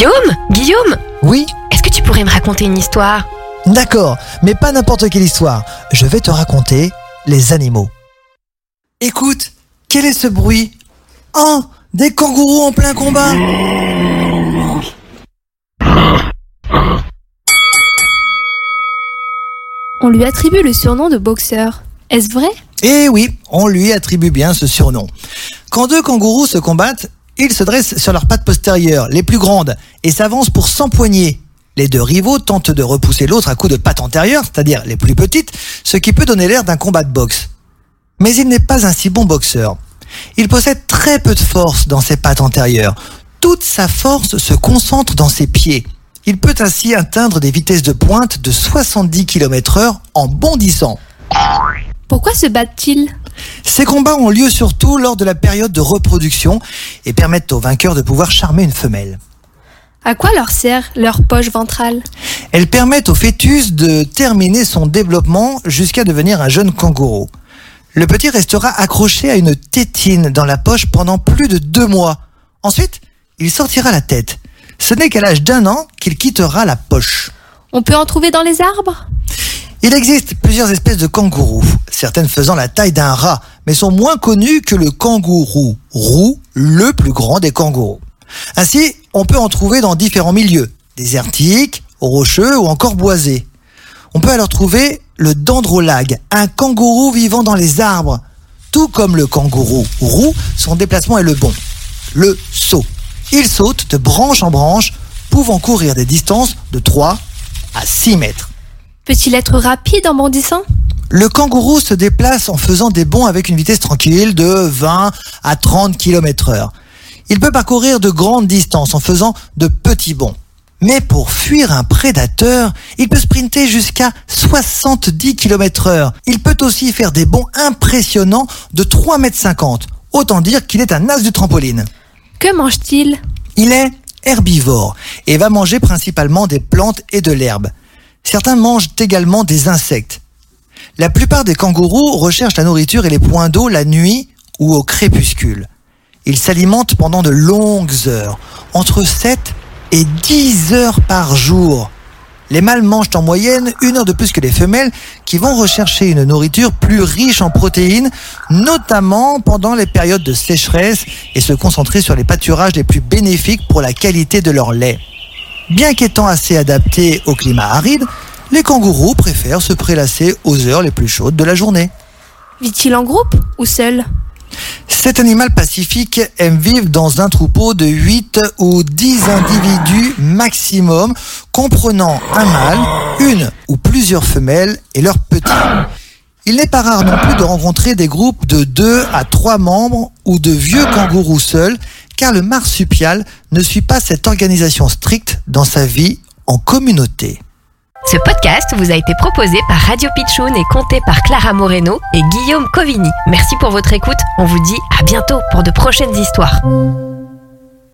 Guillaume Guillaume Oui Est-ce que tu pourrais me raconter une histoire? D'accord, mais pas n'importe quelle histoire. Je vais te raconter les animaux. Écoute, quel est ce bruit? Oh Des kangourous en plein combat On lui attribue le surnom de boxeur. Est-ce vrai? Eh oui, on lui attribue bien ce surnom. Quand deux kangourous se combattent, ils se dressent sur leurs pattes postérieures, les plus grandes, et s'avancent pour s'empoigner. Les deux rivaux tentent de repousser l'autre à coups de pattes antérieures, c'est-à-dire les plus petites, ce qui peut donner l'air d'un combat de boxe. Mais il n'est pas un si bon boxeur. Il possède très peu de force dans ses pattes antérieures. Toute sa force se concentre dans ses pieds. Il peut ainsi atteindre des vitesses de pointe de 70 km heure en bondissant. Pourquoi se battent-ils Ces combats ont lieu surtout lors de la période de reproduction et permettent aux vainqueurs de pouvoir charmer une femelle. À quoi leur sert leur poche ventrale? Elles permettent au fœtus de terminer son développement jusqu'à devenir un jeune kangourou. Le petit restera accroché à une tétine dans la poche pendant plus de deux mois. Ensuite, il sortira la tête. Ce n'est qu'à l'âge d'un an qu'il quittera la poche. On peut en trouver dans les arbres? Il existe plusieurs espèces de kangourous, certaines faisant la taille d'un rat, mais sont moins connues que le kangourou roux, le plus grand des kangourous. Ainsi, on peut en trouver dans différents milieux, désertiques, rocheux ou encore boisés. On peut alors trouver le dendrolag, un kangourou vivant dans les arbres. Tout comme le kangourou roux, son déplacement est le bon. Le saut. Il saute de branche en branche, pouvant courir des distances de 3 à 6 mètres. Peut-il être rapide en bondissant? Le kangourou se déplace en faisant des bonds avec une vitesse tranquille de 20 à 30 km heure. Il peut parcourir de grandes distances en faisant de petits bonds. Mais pour fuir un prédateur, il peut sprinter jusqu'à 70 km heure. Il peut aussi faire des bonds impressionnants de 3 mètres 50. Autant dire qu'il est un as du trampoline. Que mange-t-il? Il est herbivore et va manger principalement des plantes et de l'herbe. Certains mangent également des insectes. La plupart des kangourous recherchent la nourriture et les points d'eau la nuit ou au crépuscule. Ils s'alimentent pendant de longues heures, entre 7 et 10 heures par jour. Les mâles mangent en moyenne une heure de plus que les femelles qui vont rechercher une nourriture plus riche en protéines, notamment pendant les périodes de sécheresse et se concentrer sur les pâturages les plus bénéfiques pour la qualité de leur lait. Bien qu'étant assez adaptés au climat aride, les kangourous préfèrent se prélasser aux heures les plus chaudes de la journée. Vit-il en groupe ou seul? Cet animal pacifique aime vivre dans un troupeau de 8 ou 10 individus maximum, comprenant un mâle, une ou plusieurs femelles et leurs petits. Il n'est pas rare non plus de rencontrer des groupes de 2 à 3 membres ou de vieux kangourous seuls, car le marsupial ne suit pas cette organisation stricte dans sa vie en communauté. Ce podcast vous a été proposé par Radio Pitchoun et compté par Clara Moreno et Guillaume Covini. Merci pour votre écoute. On vous dit à bientôt pour de prochaines histoires.